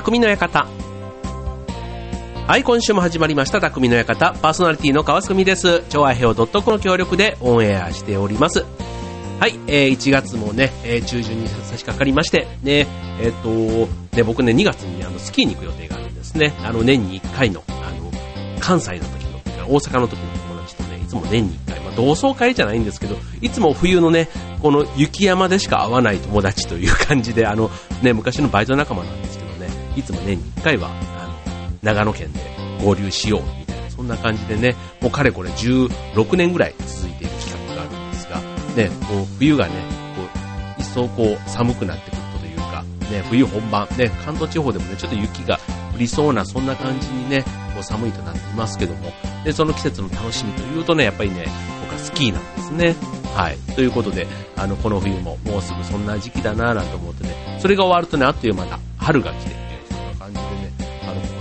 匠の館。はい、今週も始まりました、匠の館。パーソナリティの川澄です。超愛平洋 .com の協力でオンエアしております。はい、えー、1月もね、えー、中旬に差し掛かりまして、ね、えっ、ー、と、ね、僕ね、2月にあのスキーに行く予定があるんですね。あの、年に1回の、あの、関西の時の、大阪の時の友達とね、いつも年に1回、まあ、同窓会じゃないんですけど、いつも冬のね、この雪山でしか会わない友達という感じで、あの、ね、昔のバイト仲間なんです、いつも年に1回は、あの、長野県で合流しようみたいな、そんな感じでね、もうかれこれ16年ぐらい続いている企画があるんですが、ね、こう、冬がね、こう、一層こう、寒くなってくるというか、ね、冬本番、ね、関東地方でもね、ちょっと雪が降りそうな、そんな感じにね、こう寒いとなっていますけども、で、その季節の楽しみというとね、やっぱりね、僕はスキーなんですね。はい。ということで、あの、この冬ももうすぐそんな時期だなぁなんて思ってね、それが終わるとね、あっという間だ、春が来て、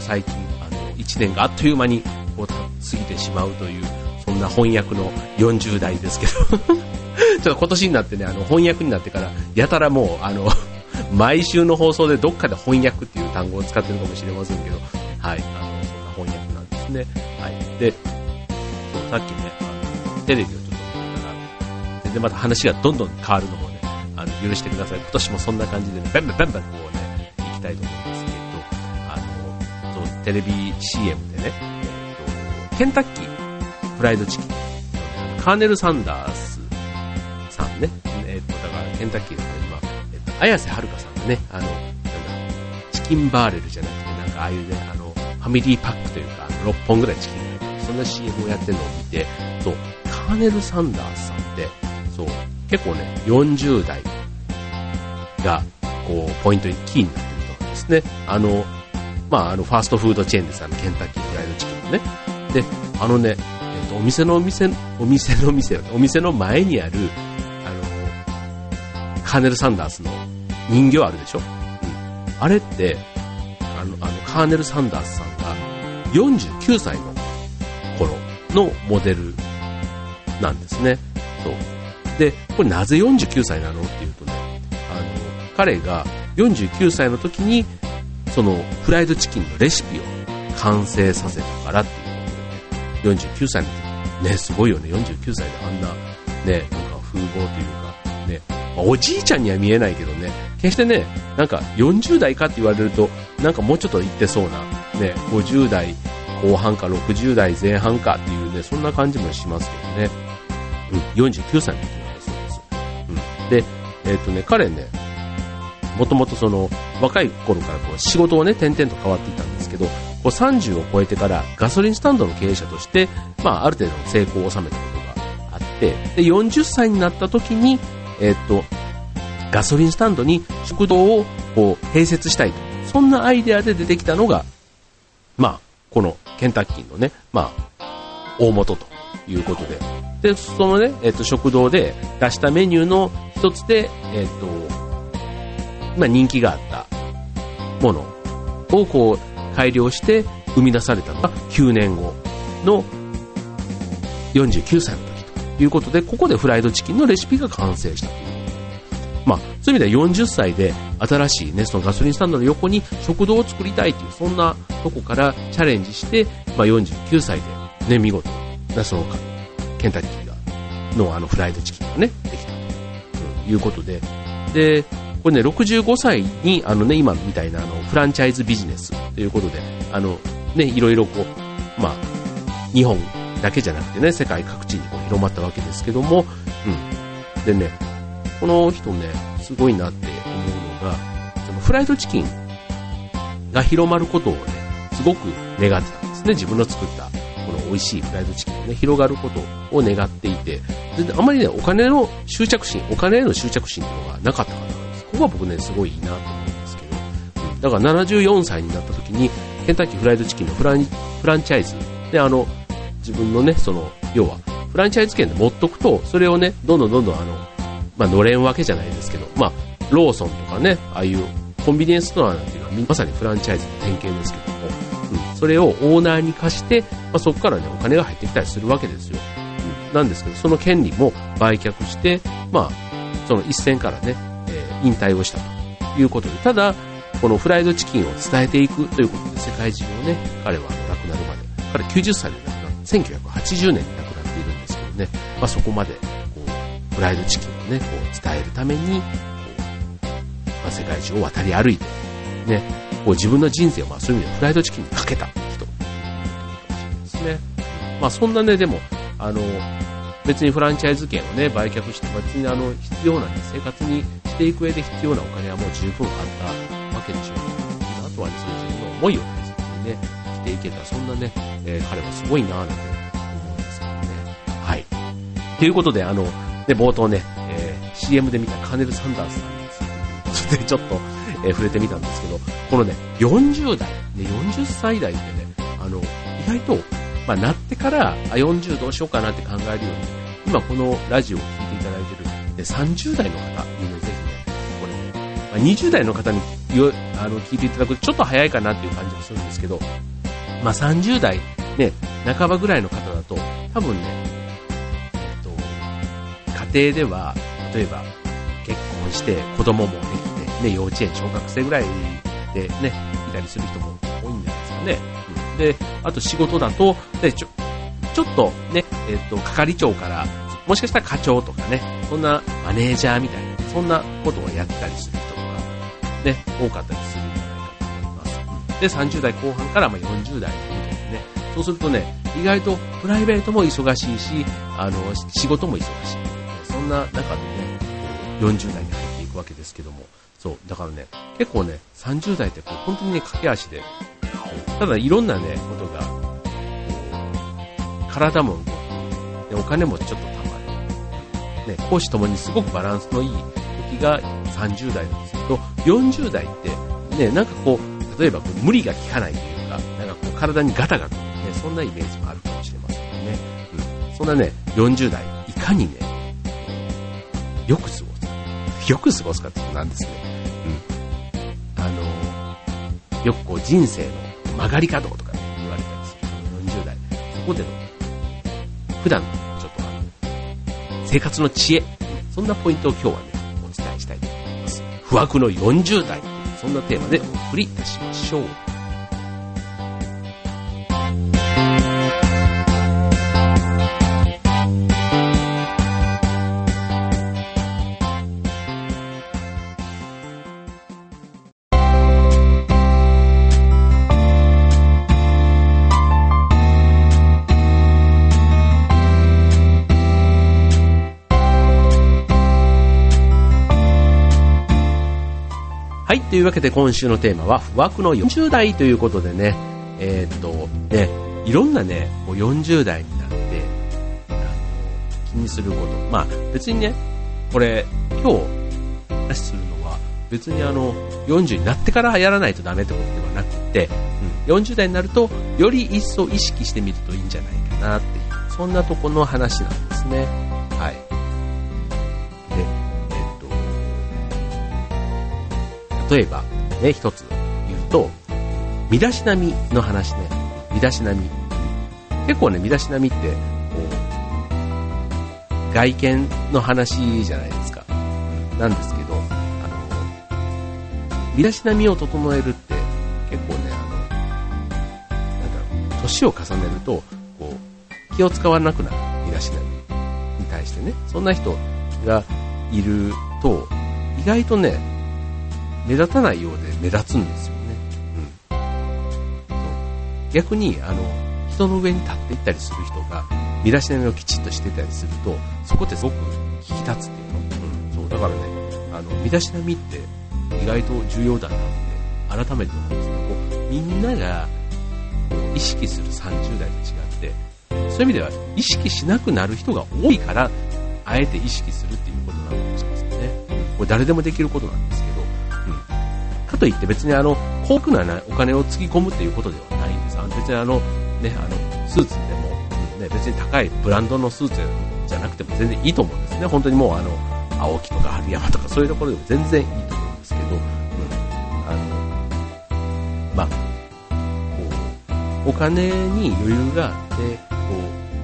最近、あの、1年があっという間に、こう、過ぎてしまうという、そんな翻訳の40代ですけど ちょっと今年になってね、あの、翻訳になってから、やたらもう、あの 毎週の放送でどっかで翻訳っていう単語を使ってるかもしれませんけど、はい、あの、そんな翻訳なんですね。はい。で、さっきね、あの、テレビをちょっと見たら、全然また話がどんどん変わるのもね、あの、許してください。今年もそんな感じでね、バンバンバンバンこうね、行きたいと思うんです、テレビ CM でね、えっと、ケンタッキーフライドチキン、カーネル・サンダースさんね、えっと、だからケンタッキーだから今、えっと、綾瀬はるかさんがね、あの、なんだ、チキンバーレルじゃなくて、なんかああいうね、あの、ファミリーパックというか、6本ぐらいチキンが入ってそんな CM をやってるのを見て、そう、カーネル・サンダースさんって、そう、結構ね、40代が、こう、ポイントにキーになってると思うんですね。あの、まあ、あの、ファーストフードチェーンですあの、ケンタッキーフライドチキンのね。で、あのね、えっと、お店のお店、お店の店、お店の前にある、あの、カーネル・サンダースの人形あるでしょ、うん、あれって、あの、あの、カーネル・サンダースさんが49歳の頃のモデルなんですね。そう。で、これなぜ49歳なの？っていうとね、あの、彼が49歳の時に、そのフライドチキンのレシピを完成させたからっていう。ことでね、49歳の時、ね、すごいよね、49歳であんな、ね、なんか風貌というか、ね、まあ、おじいちゃんには見えないけどね、決してね、なんか40代かって言われると、なんかもうちょっと言ってそうな、ね、50代後半か60代前半かっていうね、そんな感じもしますけどね。うん、49歳の時で、えっ、ー、とね、彼ね、もともとその、若い頃からこう仕事をね、点々と変わっていたんですけど、こう30を超えてからガソリンスタンドの経営者として、まあ、ある程度の成功を収めたことがあって、で、40歳になった時に、えっ、と、ガソリンスタンドに食堂をこう併設したいと。そんなアイデアで出てきたのが、まあ、このケンタッキーのね、まあ、大元ということで。で、そのね、えっ、と、食堂で出したメニューの一つで、えっ、と、まあ、人気があったものをこう改良して生み出されたのが9年後の49歳の時ということで、ここでフライドチキンのレシピが完成したという。まあ、そういう意味では40歳で新しいね、そのガソリンスタンドの横に食堂を作りたいという、そんなとこからチャレンジして、まあ、49歳でね、見事、そのケンタッキーが、のあのフライドチキンがね、できたということで、で、これね、65歳に、あのね、今みたいなあのフランチャイズビジネスということで、あの、ね、いろいろこう、まあ、日本だけじゃなくてね、世界各地にこう広まったわけですけども、うん。でね、この人ね、すごいなって思うのが、そのフライドチキンが広まることをね、すごく願ってたんですね。自分の作ったこの美味しいフライドチキンがね、広がることを願っていて、であまりね、お金の執着心、お金への執着心っていうのがなかったから。ここは僕ね、すごいいいなと思うんですけど、うん、だから74歳になった時に、ケンタッキーフライドチキンのフランフランチャイズで、あの、自分のね、その、要は、フランチャイズ権で持っとくと、それをね、どんどんどんどんあの、まあ、のれんわけじゃないですけど、まあ、ローソンとかね、ああいうコンビニエンスストアなんていうのはまさにフランチャイズの典型ですけども、うん、それをオーナーに貸して、まあ、そこからね、お金が入ってきたりするわけですよ。うん、なんですけど、その権利も売却して、まあ、その一線からね、引退をしたということで、ただ、このフライドチキンを伝えていくということで世界中をね、彼は亡くなるまで、彼90歳で亡くなって、1980年に亡くなっているんですけどね、まあ、そこまで、こう、フライドチキンをね、こう伝えるために、こう、まあ、世界中を渡り歩いて、ね、こう自分の人生をまあそういう意味でフライドチキンにかけた人ですね。まあそんなね、でも、あの、別にフランチャイズ権をね、売却して、別にあの、必要な、ね、生活にしていく上で必要なお金はもう十分あったわけでしょうあとはね、そういう自分の思いを大切にね、生きていけた、そんなね、えー、彼はすごいなぁなんて思うんですけどね。はい。ということで、あの、ね、冒頭ね、えー、CM で見たカーネル・サンダースさんについて、ちょっと、えー、触れてみたんですけど、このね、40代、ね、40歳代ってね、あの、意外と、まあ、なってから、あ、40どうしようかなって考えるように、今このラジオを聴いていただいてる、ね、30代の方にね、ぜひね、これ、ね、まあ、20代の方によあの聞いていただくとちょっと早いかなっていう感じがするんですけど、まあ、30代、ね、半ばぐらいの方だと、多分ね、えっと、家庭では、例えば、結婚して子供もできてね、幼稚園、小学生ぐらいでね、いたりする人も多いんじゃないですかね。うん、で、あと仕事だと、でちょちょっとね、えっ、と、係長から、もしかしたら課長とかね、そんなマネージャーみたいな、そんなことをやったりする人とか、ね、多かったりするんじゃないかと思います。で、30代後半からま40代みたいなね、そうするとね、意外とプライベートも忙しいし、あの、仕事も忙しい。そんな中でね、40代に入っていくわけですけども、そう、だからね、結構ね、30代ってこう本当にね、駆け足で、ただいろんなね、こと、体も動く、でお金もちょっとたまる。ね、講師ともにすごくバランスのいい時が30代なんですけど、40代って、ね、なんかこう、例えばこう無理が効かないというか、なんかこう体にガタがくる、ね、そんなイメージもあるかもしれませんね。うん。そんなね、40代、いかにね、よく過ごす。よく過ごすかってなんですね。うん。あのよくこう人生の曲がり角とかね、言われたりする。40代。そこでの、普段ちょっとあの、生活の知恵、そんなポイントを今日はね、お伝えしたいと思います。不惑の40代、そんなテーマでお送りいたしましょう。はいというわけで今週のテーマは、不惑の40代ということでね、えー、っと、ね、いろんなね、こう40代になって、気にすること。まあ、別にね、これ、今日、話するのは、別にあの、40になってからやらないとダメってことではなくて、うん、40代になると、より一層意識してみるといいんじゃないかなっていう、そんなとこの話なんですね。はい。例えば、ね、一つ言うと、身だしなみの話ね。身だしなみ。結構ね、身だしなみって、こう、外見の話じゃないですか。なんですけど、あの、身だしなみを整えるって、結構ね、あの、なんだろう、年を重ねると、こう、気を使わなくなる身だしなみに対してね、そんな人がいると、意外とね、目立たないようで目立つんですよね。うん。逆に、あの、人の上に立っていったりする人が、身だしなみをきちっとしてたりすると、そこってすごく引き立つっていうの。うん。そう、だからね、あの、身だしなみって意外と重要だなって、改めて思うんですけど、みんなが、意識する30代と違って、そういう意味では意識しなくなる人が多いから、あえて意識するっていうことなのかもしれませんね。これ誰でもできることなんですけど、かといって別にあの、高価なお金をつぎ込むっていうことではないんです。あの別にあの、ね、あの、スーツでも、ね、別に高いブランドのスーツじゃなくても全然いいと思うんですね。本当にもうあの、青木とか春山とかそういうところでも全然いいと思うんですけど、うん。あの、まあ、こう、お金に余裕があって、こ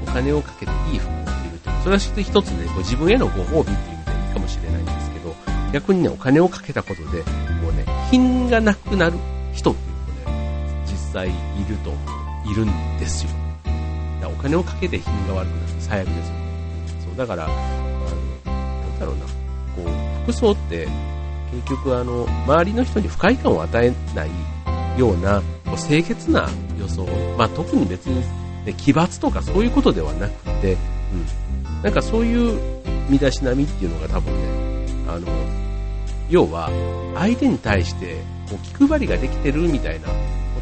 う、お金をかけていい服を着るという、それは一つね、こう自分へのご褒美っていう意味でいいかもしれないんですけど、逆にね、お金をかけたことで、品がなくなる人っていうのもね、実際いると、いるんですよ。だお金をかけて品が悪くなる最悪ですよね。そう、だから、あの、なんだろうな、こう、服装って、結局あの、周りの人に不快感を与えないような、こう清潔な装まあ特に別に、ね、奇抜とかそういうことではなくて、うん。なんかそういう身だしなみっていうのが多分ね、あの、要は、相手に対して、こう、気配りができてるみたいなこ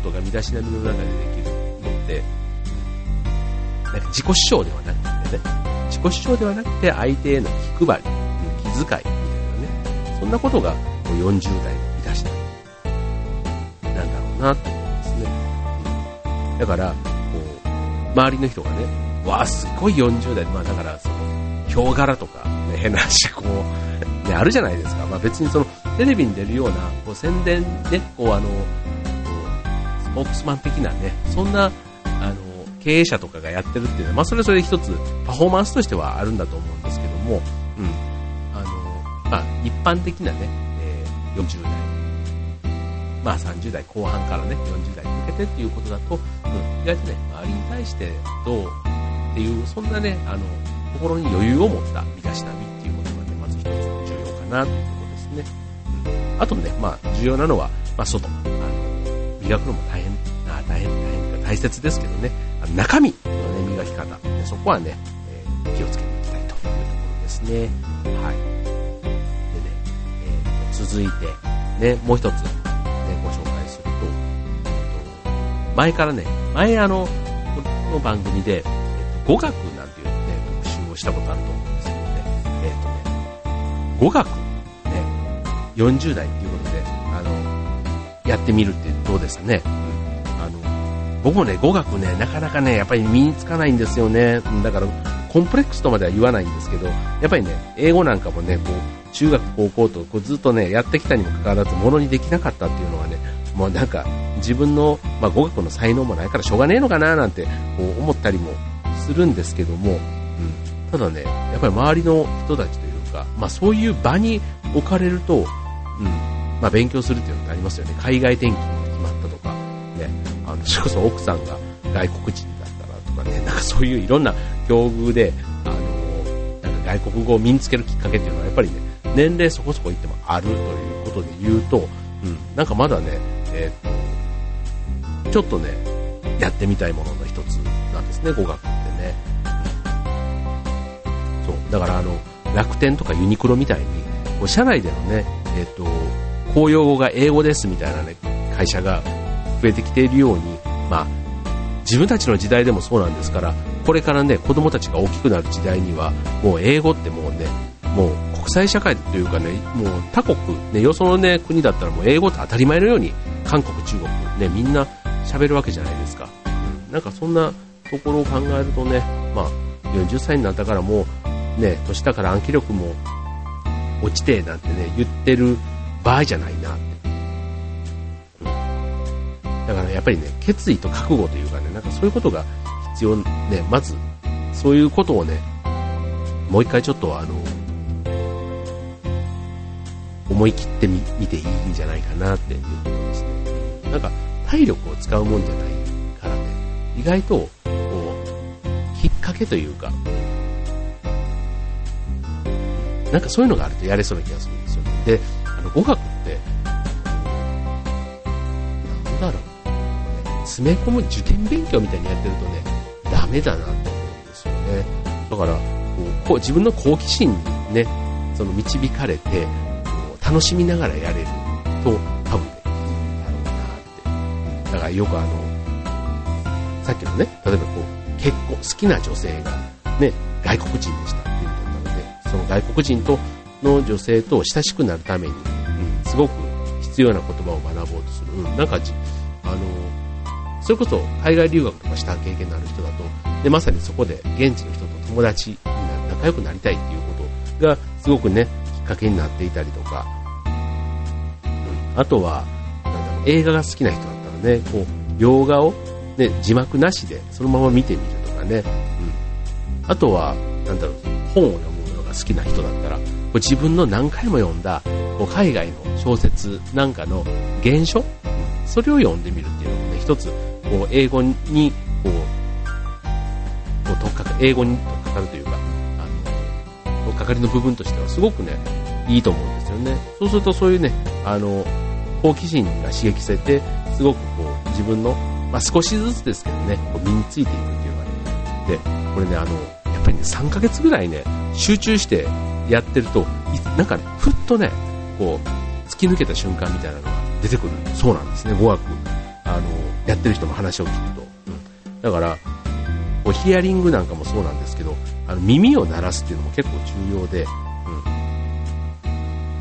とが身だしなみの中でできるのって、なんか自己主張ではなくてね、自己主張ではなくて相手への気配り、気遣いみたいなね、そんなことがこう40代の身だしなみなんだろうなって思いますね。だから、こう、周りの人がね、わあ、すっごい40代、まあだから、その、ヒョウ柄とか、ね、変な話、こう、ね、あるじゃないですか。まあ別にその、テレビに出るような、こう、宣伝で、こう、あの、スポークスマン的なね、そんな、あの、経営者とかがやってるっていうのは、まあそれそれ一つ、パフォーマンスとしてはあるんだと思うんですけども、うん。あの、まあ一般的なね、えー、40代、まあ30代後半からね、40代に向けてっていうことだと、うん、意外とね、周りに対してどうっていう、そんなね、あの、心に余裕を持った身だしなみなっていうことですね。うん、あとね、まあ、重要なのは、まあ、外。あの、磨くのも大変、あ大変、大変、大切ですけどね、あの中身のね、磨き方。でそこはね、えー、気をつけていきたいというところですね。はい。でね、えー、続いて、ね、もう一つ、ね、ご紹介すると、えー、と前からね、前あの、この番組で、えっと、語学なんていうね、特集をしたことあると思うんですけどね、えっーとね、語学、40代っていうことで、あの、やってみるってどうですかね。あの、僕もね、語学ね、なかなかね、やっぱり身につかないんですよね。だから、コンプレックスとまでは言わないんですけど、やっぱりね、英語なんかもね、こう、中学、高校とこうずっとね、やってきたにもかかわらず、ものにできなかったっていうのがね、もうなんか、自分の、まあ、語学の才能もないからしょうがねえのかななんてこう思ったりもするんですけども、うん、ただね、やっぱり周りの人たちというか、まあ、そういう場に置かれると、うんまあ、勉強するっていうのってありますよね。海外転勤が決まったとか、ね、あの、それこそ奥さんが外国人だったらとかね、なんかそういういろんな境遇で、あの、なんか外国語を身につけるきっかけっていうのはやっぱりね、年齢そこそこいってもあるということで言うと、うん、なんかまだね、えー、っと、ちょっとね、やってみたいものの一つなんですね、語学ってね。そう。だからあの、楽天とかユニクロみたいに、こう社内でのね、えっ、と、公用語が英語ですみたいなね、会社が増えてきているように、まあ、自分たちの時代でもそうなんですから、これからね、子供たちが大きくなる時代には、もう英語ってもうね、もう国際社会というかね、もう他国、ね、よそのね、国だったらもう英語って当たり前のように、韓国、中国、ね、みんな喋るわけじゃないですか。なんかそんなところを考えるとね、まあ、40歳になったからもう、ね、年だから暗記力も落ちてなんてね、言ってる場合じゃないなって。うん、だからやっぱりね、決意と覚悟というかね、なんかそういうことが必要、ね、まず、そういうことをね、もう一回ちょっとあの、思い切ってみ見ていいんじゃないかなっていうことですね。なんか、体力を使うもんじゃないからね、意外と、こう、きっかけというか、なんかそういうのがあるとやれそうな気がするんですよね。で、あの、語学って、なんだろう、詰め込む受験勉強みたいにやってるとね、ダメだなって思うんですよね。だから、こう、こう自分の好奇心にね、その導かれて、こう楽しみながらやれると、多分ね、いいんだからよくあの、さっきのね、例えばこう、結婚、好きな女性がね、外国人でしたその外国人との女性と親しくなるために、うん、すごく必要な言葉を学ぼうとする。うん、なんかあの、それこそ海外留学とかした経験のある人だと、で、まさにそこで現地の人と友達にな仲良くなりたいっていうことがすごくね、きっかけになっていたりとか、うん、あとは、なんだろう、映画が好きな人だったらね、こう、洋画を、ね、字幕なしでそのまま見てみるとかね、うん。あとは、なんだろう、本を読む好きな人だったら、こう自分の何回も読んだこう海外の小説なんかの原書、それを読んでみるっていうのもね、一つ、こう、英語に、こう、こう、とっかか、英語にとっかかるというか、あの、とっかかりの部分としてはすごくね、いいと思うんですよね。そうするとそういうね、あの、好奇心が刺激されて、すごくこう、自分の、まあ、少しずつですけどね、こう身についていくっていうのがね、で、これね、あの、3ヶ月ぐらいね、集中してやってると、なんかね、ふっとね、こう、突き抜けた瞬間みたいなのが出てくるそうなんですね、語学、あの、やってる人の話を聞くと。うん。だから、こうヒアリングなんかもそうなんですけど、あの耳を鳴らすっていうのも結構重要で、うん。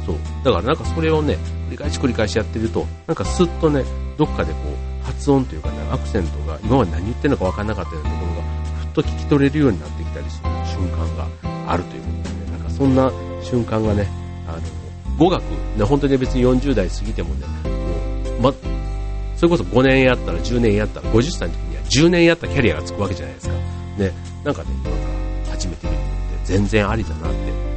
そう。だからなんかそれをね、繰り返し繰り返しやってると、なんかスッとね、どっかでこう、発音というかね、アクセントが今まで何言ってるのか分からなかったようなとこ、っと聞き取れるようになってきたりする瞬間があるということでね、なんかそんな瞬間がね、あの、語学、ね、本当に別に40代過ぎてもね、もう、ま、それこそ5年やったら10年やったら50歳の時には10年やったキャリアがつくわけじゃないですか。ね、なんかね、今から始めてみるって全然ありだなって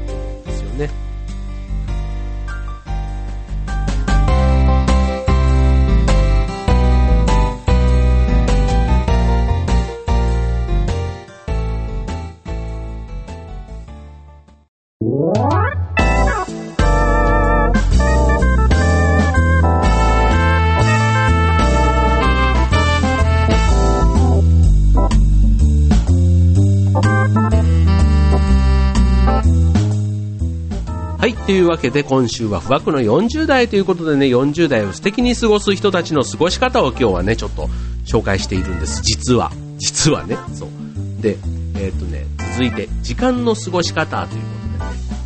はい、というわけで今週は不惑の40代ということでね、40代を素敵に過ごす人たちの過ごし方を今日はね、ちょっと紹介しているんです。実は。実はね。そう。で、えーとね、続いて、時間の過ごし方というこ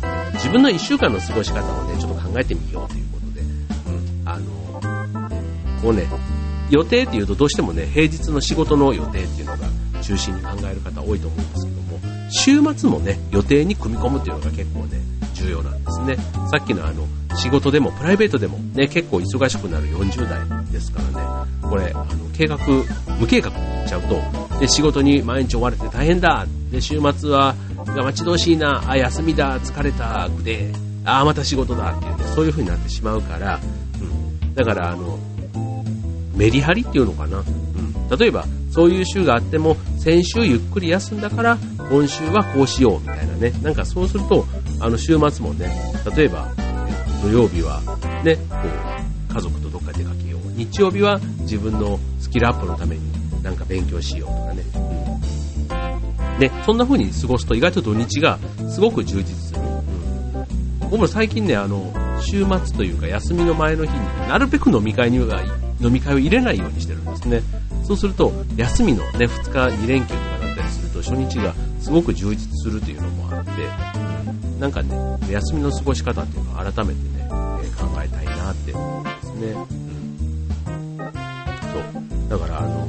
とでね、自分の1週間の過ごし方をね、ちょっと考えてみようということで、うん、あの、こうね、予定っていうとどうしてもね、平日の仕事の予定っていうのが中心に考える方多いと思うんですけども、週末もね、予定に組み込むっていうのが結構ね、重要なんですね。さっきのあの、仕事でもプライベートでもね、結構忙しくなる40代ですからね、これ、あの、計画、無計画にいっちゃうと、で、仕事に毎日追われて大変だで、週末は、待ち遠しいな、あ、休みだ、疲れた、で、あ、また仕事だっていうね、そういう風になってしまうから、うん。だから、あの、メリハリっていうのかな。うん。例えば、そういう週があっても、先週ゆっくり休んだから、今週はこうしようみたいなね。なんかそうすると、あの週末もね、例えば、土曜日はね、こう、家族とどっか出かけよう。日曜日は自分のスキルアップのためになんか勉強しようとかね。うん。で、そんな風に過ごすと意外と土日がすごく充実する。うん。僕も最近ね、あの、週末というか休みの前の日に、なるべく飲み会には、飲み会を入れないようにしてるんですね。そうすると、休みのね、2日2連休とかだったりすると、初日がすごく充実するというのもあって、なんかね、休みの過ごし方っていうのを改めてね、え考えたいなって思うんですね。うん。そう。だから、あの、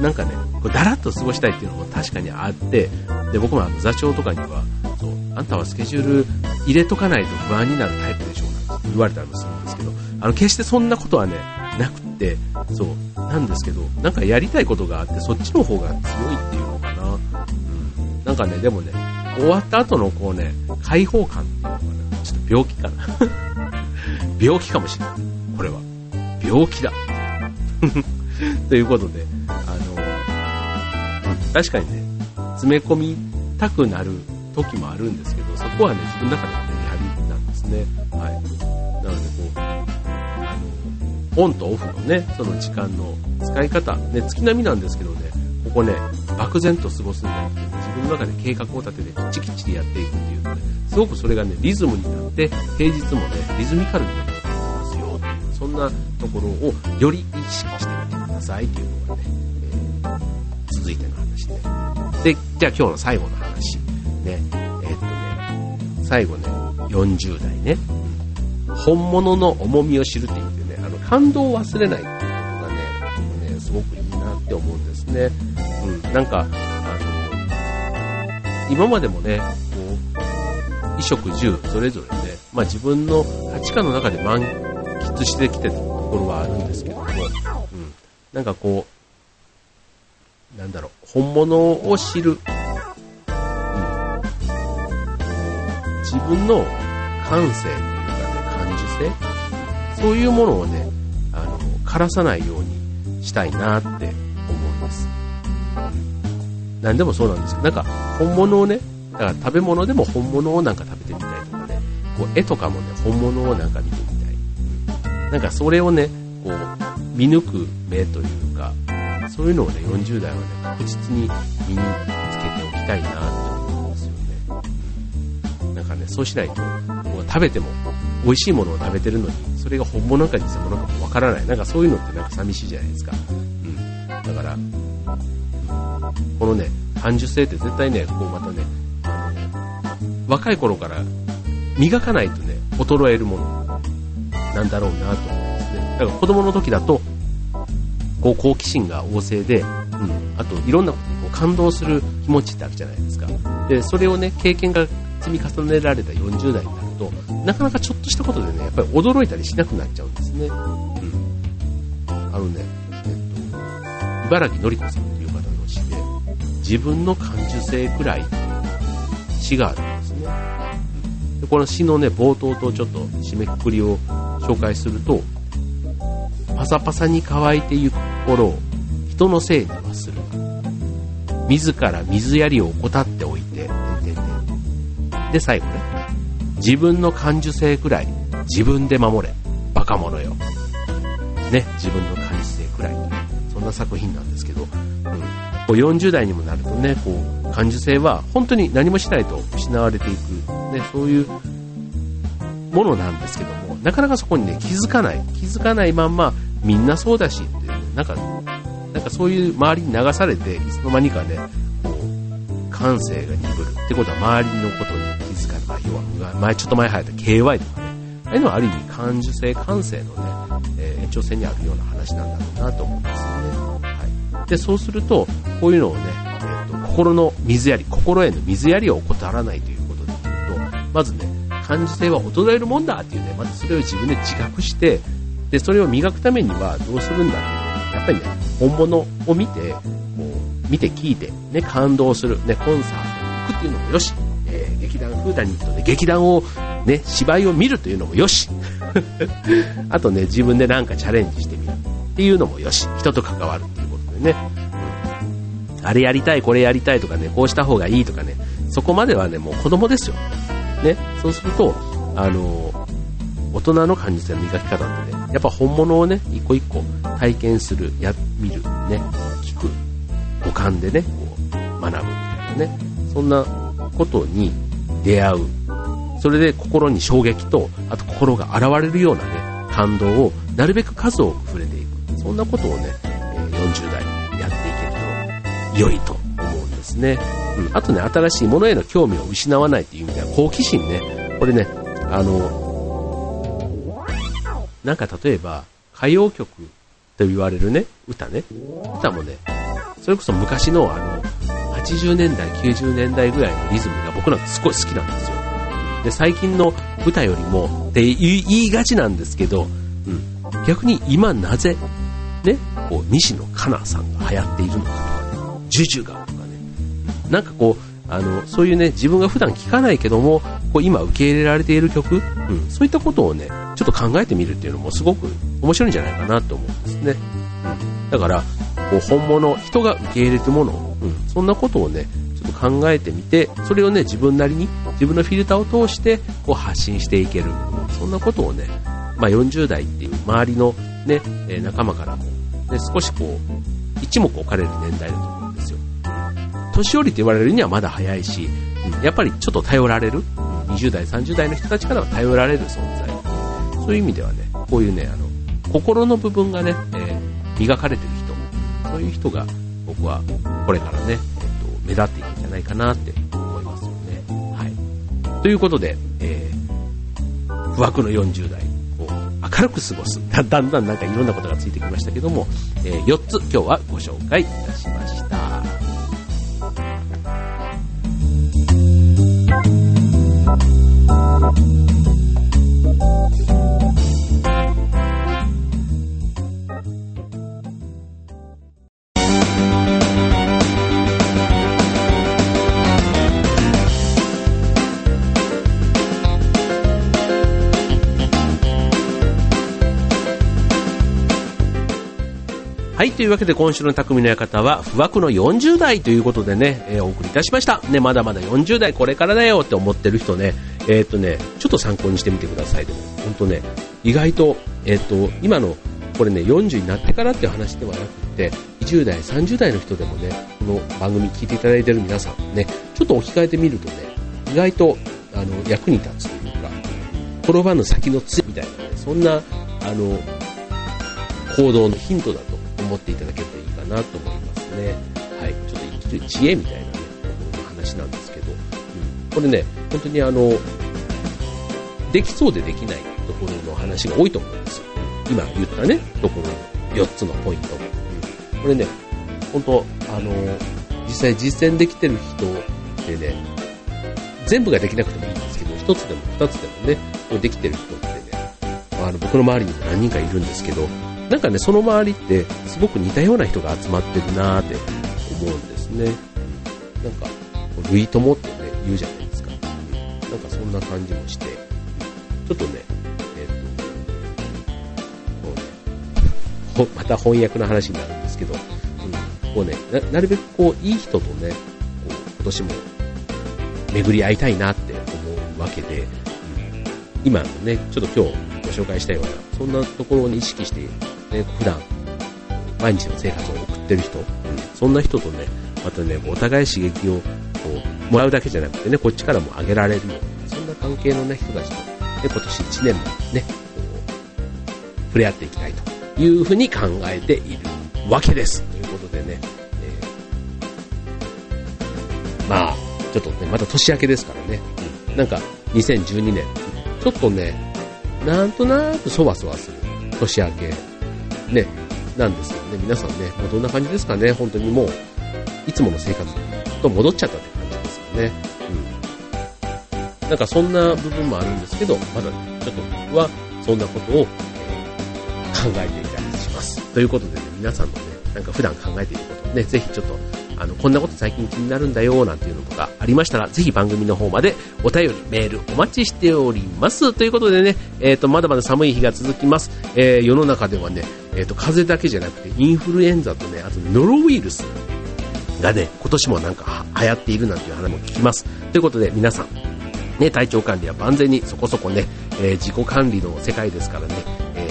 なんかね、こうだらっと過ごしたいっていうのも確かにあって、で、僕もあの座長とかには、そう、あんたはスケジュール入れとかないと不安になるタイプでしょうなんて言われたりもするんですけど、あの、決してそんなことはね、なくって、そう、なんですけど、なんかやりたいことがあって、そっちの方が強いっていうのかな。うん。なんかね、でもね、終わった後のこうね、解放感っていうのがね、ちょっと病気かな。病気かもしれない。これは。病気だ。ということで、あの、確かにね、詰め込みたくなる時もあるんですけど、そこはね、自分の中ではメリハリなんですね。はい。なので、こう、あの、オンとオフのね、その時間の使い方、ね、月並みなんですけどね、ここね、漠然と過ごすんじゃなくて、自分の中で計画を立てて、きっちきっちりやっていくっていうとね、すごくそれがね、リズムになって、平日もね、リズミカルになっていきますよっていう、そんなところをより意識してみてくださいっていうのがね、えー続いての話で。で、じゃあ今日の最後の話。ね、えーっとね、最後ね、40代ね、本物の重みを知るって言ってね、あの、感動を忘れないっていうことがね、ね、すごくいいなって思うんですね。うん、なんか、今までもね、こう、衣食住、それぞれね、まあ自分の価値観の中で満喫してきてたところはあるんですけども、うん、なんかこう、なんだろう、本物を知る、うん、自分の感性というかね、感受性そういうものをね、あの、枯らさないようにしたいなって。何でもそうなんですけど、なんか本物をね、だから食べ物でも本物をなんか食べてみたいとかね、こう絵とかもね、本物をなんか見てみたい。なんかそれをね、こう、見抜く目というか、そういうのをね、40代はね、確実に身につけておきたいなって思うんですよね。なんかね、そうしないと、もう食べても、美味しいものを食べてるのに、それが本物か偽物かもわからない。なんかそういうのってなんか寂しいじゃないですか。うん。だから、このね、感受性って絶対ね、こうまたね、あの、若い頃から磨かないとね、衰えるものなんだろうなと思うんですね。だから子供の時だと、こう好奇心が旺盛で、うん、あといろんなことにこう感動する気持ちってあるじゃないですか。で、それをね、経験が積み重ねられた40代になると、なかなかちょっとしたことでね、やっぱり驚いたりしなくなっちゃうんですね。うん。あのね、えっと、茨城のり子さん、自分の感受性くらい詩があるんですね。でこの詩のね、冒頭とちょっと締めくくりを紹介すると、パサパサに乾いてゆく心を人のせいにはする自ら水やりを怠っておいて、で、最後ね、自分の感受性くらい自分で守れ、バカ者よ。ね、自分の感受性くらい。そんな作品なんですけど、こう40代にもなるとね、こう、感受性は本当に何もしないと失われていく、ね、そういうものなんですけども、なかなかそこにね、気づかない。気づかないまんま、みんなそうだしっていう、なんか、なんかそういう周りに流されて、いつの間にかね、こう、感性が鈍る。ってことは周りのことに気づかない。要は、前、ちょっと前流行った KY とかね、ああいうのはある意味感受性、感性のね、えー、延長線にあるような話なんだろうなと思うんですよね。で、そうすると、こういうのをね、えーと、心の水やり、心への水やりを怠らないということで言うと、まずね、感受性は衰えるもんだっていうね、まずそれを自分で自覚して、で、それを磨くためにはどうするんだっていうやっぱりね、本物を見て、こう、見て聞いて、ね、感動する、ね、コンサートに行くっていうのもよし、えー、劇団風太に行くとね、劇団を、ね、芝居を見るというのもよし、あとね、自分でなんかチャレンジしてみるっていうのもよし、人と関わる。ね、うん、あれやりたい、これやりたいとかね、こうした方がいいとかね、そこまではね、もう子供ですよ。ね、そうすると、あの、大人の感受性の磨き方ってね、やっぱ本物をね、一個一個体験する、や、見る、ね、聞く、五感でね、こう、学ぶみたいなね、そんなことに出会う。それで心に衝撃と、あと心が現れるようなね、感動をなるべく数多く触れていく。そんなことをね、40代やっていけると良いと思うんですね。うん、あとね、新しいものへの興味を失わないという意味では、好奇心ね、これね、あの、なんか例えば、歌謡曲と言われるね、歌ね、歌もね、それこそ昔のあの、80年代、90年代ぐらいのリズムが僕なんかすごい好きなんですよ。で、最近の歌よりも、って言いがちなんですけど、うん、逆に今なぜ、ね、こう、西野カナさんが流行っているのかとかね、ジュジュがなんかこう、あの、そういうね、自分が普段聴かないけども、こう今受け入れられている曲、うん、そういったことをね、ちょっと考えてみるっていうのもすごく面白いんじゃないかなと思うんですね。うん。だから、こう本物、人が受け入れてるもの、うん、そんなことをね、ちょっと考えてみて、それをね、自分なりに、自分のフィルターを通して、こう発信していける。そんなことをね、まあ、40代っていう周りのね、仲間からも、ね、少しこう、一目置かれる年代だと思うんですよ年寄りって言われるにはまだ早いし、やっぱりちょっと頼られる、20代、30代の人たちからは頼られる存在。そういう意味ではね、こういうね、あの、心の部分がね、えー、磨かれてる人、そういう人が僕はこれからね、えっ、と、目立っていくんじゃないかなって思いますよね。はい。ということで、えー、不惑の40代明るく過ごす。だんだんなんかいろんなことがついてきましたけども、えー、4つ今日はご紹介いたしました。というわけで今週の匠の館は、不惑の40代ということでね、えー、お送りいたしました。ね、まだまだ40代これからだよって思ってる人ね、えっ、とね、ちょっと参考にしてみてください。でも、ほんとね、意外と、えっ、と、今の、これね、40になってからっていう話ではなくて、20代、30代の人でもね、この番組聞いていただいてる皆さんね、ちょっと置き換えてみるとね、意外と、あの、役に立つというか、転ばぬ先の杖みたいなね、そんな、あの、行動のヒントだと思っていただけるといいかなと思いますね。はい。ちょっと生きる知恵みたいなね、ところの話なんですけど、うん、これね、本当にあの、できそうでできないところの話が多いと思うんですよ。今言ったね、ところの4つのポイント。うん、これね、本当あの、実際実践できてる人ってね、全部ができなくてもいいんですけど、1つでも2つでもね、これできてる人ってね、あの僕の周りにも何人かいるんですけど、なんかね、その周りってすごく似たような人が集まってるなーって思うんですね。なんか、類友ってね、言うじゃないですか。なんかそんな感じもして、ちょっとね、えっ、と、また翻訳の話になるんですけど、うん、こうねな、なるべくこう、いい人とね、こう今年も巡り合いたいなって思うわけで、うん、今のね、ちょっと今日ご紹介したような、そんなところに意識してね、普段、毎日の生活を送ってる人、うん、そんな人とね、またね、お互い刺激をこうもらうだけじゃなくてね、こっちからもあげられるような、そんな関係のね、人たちと、ね、今年1年もね、触れ合っていきたいというふうに考えているわけです。ということでね、えー、まあ、ちょっとね、また年明けですからね、うん、なんか2012年、ちょっとね、なんとなくそわそわする。年明け。ね、なんですよね。皆さんね、もうどんな感じですかね。本当にもう、いつもの生活と戻っちゃったって感じですよね。うん。なんかそんな部分もあるんですけど、まだ、ちょっと僕はそんなことを、えー、考えていたりします。ということでね、皆さんのね、なんか普段考えていることね、ぜひちょっとあの、こんなこと最近気になるんだよ、なんていうのとかありましたら、ぜひ番組の方までお便り、メールお待ちしております。ということでね、えっ、ー、と、まだまだ寒い日が続きます。えー、世の中ではね、え、ー、と、風邪だけじゃなくて、インフルエンザとね、あとノロウイルスがね、今年もなんか流行っているなんていう話も聞きます。ということで、皆さん、ね、体調管理は万全にそこそこね、えー、自己管理の世界ですからね、え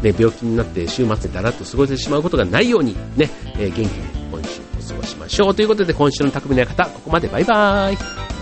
ー、ね、病気になって週末でだらっと過ごしてしまうことがないように、ね、えー、元気に今週お過ごしましょう。ということで、今週の匠の館、ここまでバイバーイ。